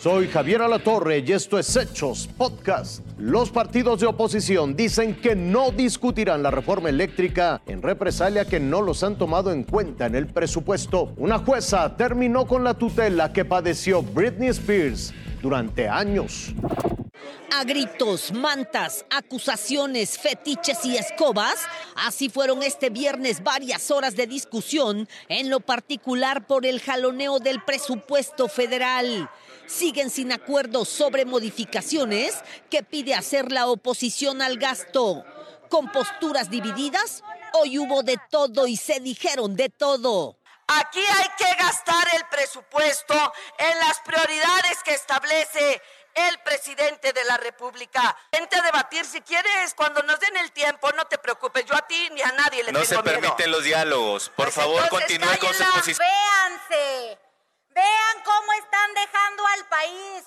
Soy Javier Alatorre y esto es Hechos Podcast. Los partidos de oposición dicen que no discutirán la reforma eléctrica en represalia que no los han tomado en cuenta en el presupuesto. Una jueza terminó con la tutela que padeció Britney Spears durante años. A gritos, mantas, acusaciones, fetiches y escobas, así fueron este viernes varias horas de discusión, en lo particular por el jaloneo del presupuesto federal. Siguen sin acuerdo sobre modificaciones que pide hacer la oposición al gasto. Con posturas divididas, hoy hubo de todo y se dijeron de todo. Aquí hay que gastar el presupuesto en las prioridades que establece el presidente de la República. Vente a debatir si quieres, cuando nos den el tiempo, no te preocupes, yo a ti ni a nadie le no tengo No se permiten los diálogos. Por pues favor, continúe con su posición. Véanse, vean cómo están dejando al país.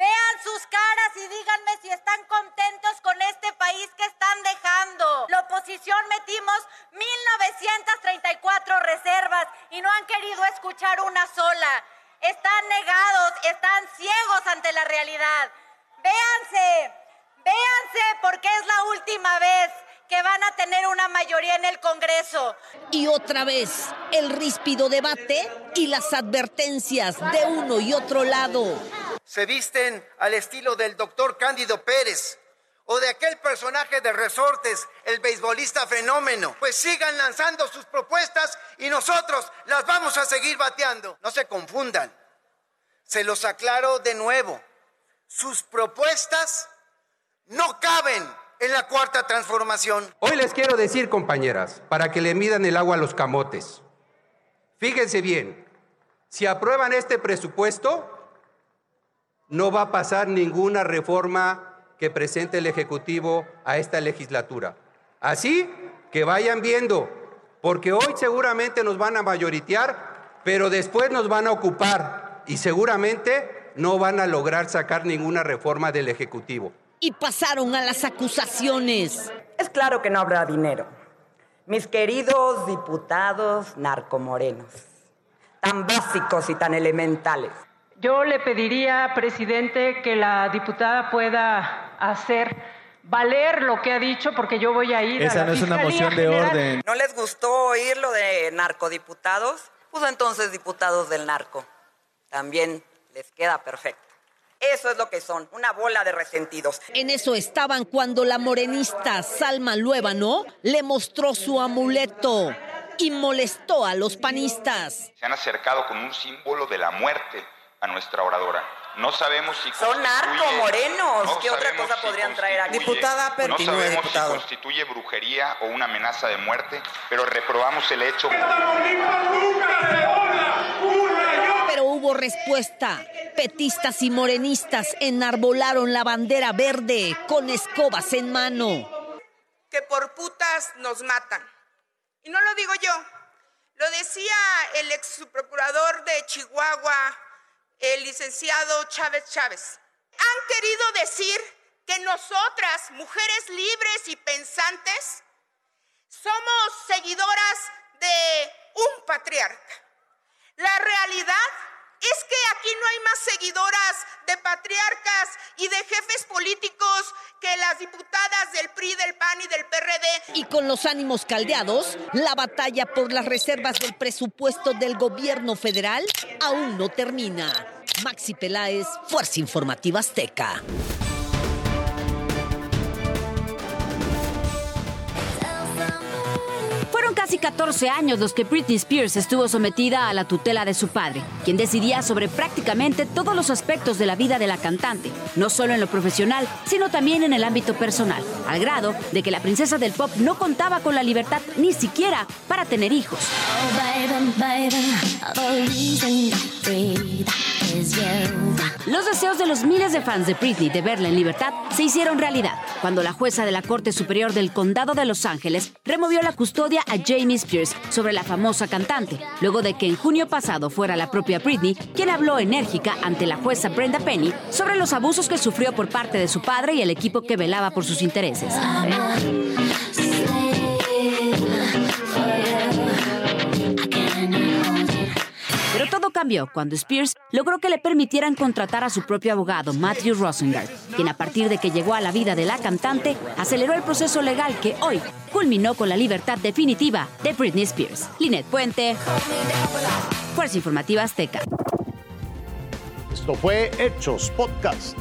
Vean sus caras y díganme si están contentos con este país que están dejando. La oposición metimos 1934 reservas y no han querido escuchar una sola. Están negados, están ciegos ante la realidad. Véanse, véanse porque es la última vez que van a tener una mayoría en el Congreso. Y otra vez, el ríspido debate y las advertencias de uno y otro lado. Se visten al estilo del doctor Cándido Pérez o de aquel personaje de resortes, el beisbolista fenómeno. Pues sigan lanzando sus propuestas y nosotros las vamos a seguir bateando. No se confundan. Se los aclaro de nuevo. Sus propuestas no caben en la cuarta transformación. Hoy les quiero decir, compañeras, para que le midan el agua a los camotes. Fíjense bien, si aprueban este presupuesto, no va a pasar ninguna reforma que presente el Ejecutivo a esta legislatura. Así que vayan viendo, porque hoy seguramente nos van a mayoritear, pero después nos van a ocupar y seguramente no van a lograr sacar ninguna reforma del Ejecutivo. Y pasaron a las acusaciones. Es claro que no habrá dinero. Mis queridos diputados narcomorenos, tan básicos y tan elementales. Yo le pediría, presidente, que la diputada pueda hacer valer lo que ha dicho porque yo voy a ir Esa a la no es una moción de orden. ¿No les gustó oír lo de narcodiputados? Pues entonces diputados del narco. También les queda perfecto. Eso es lo que son, una bola de resentidos. En eso estaban cuando la morenista Salma Luébano le mostró su amuleto y molestó a los panistas. Se han acercado con un símbolo de la muerte a nuestra oradora. No sabemos si son narco morenos. No ¿Qué otra cosa si podrían traer aquí? Diputada, No sabemos diputado. si constituye brujería o una amenaza de muerte, pero reprobamos el hecho. Pero hubo respuesta. Petistas y morenistas enarbolaron la bandera verde con escobas en mano. Que por putas nos matan. Y no lo digo yo. Lo decía el ex subprocurador de Chihuahua, el licenciado Chávez Chávez. Han querido decir que nosotras, mujeres libres y pensantes, somos seguidoras de un patriarca. La realidad es que aquí no hay más seguidoras de patriarcas y de jefes políticos que las diputadas del PRI, del PAN y del PRD. Y con los ánimos caldeados, la batalla por las reservas del presupuesto del gobierno federal aún no termina. Maxi Peláez, Fuerza Informativa Azteca. 14 años los que Britney Spears estuvo sometida a la tutela de su padre, quien decidía sobre prácticamente todos los aspectos de la vida de la cantante, no solo en lo profesional, sino también en el ámbito personal, al grado de que la princesa del pop no contaba con la libertad ni siquiera para tener hijos. Los deseos de los miles de fans de Britney de verla en libertad se hicieron realidad cuando la jueza de la Corte Superior del Condado de Los Ángeles removió la custodia a Jamie Spears sobre la famosa cantante, luego de que en junio pasado fuera la propia Britney quien habló enérgica ante la jueza Brenda Penny sobre los abusos que sufrió por parte de su padre y el equipo que velaba por sus intereses. Cambió cuando Spears logró que le permitieran contratar a su propio abogado, Matthew Rosengard, quien a partir de que llegó a la vida de la cantante, aceleró el proceso legal que hoy culminó con la libertad definitiva de Britney Spears. Linet Puente, Fuerza Informativa Azteca. Esto fue Hechos Podcast.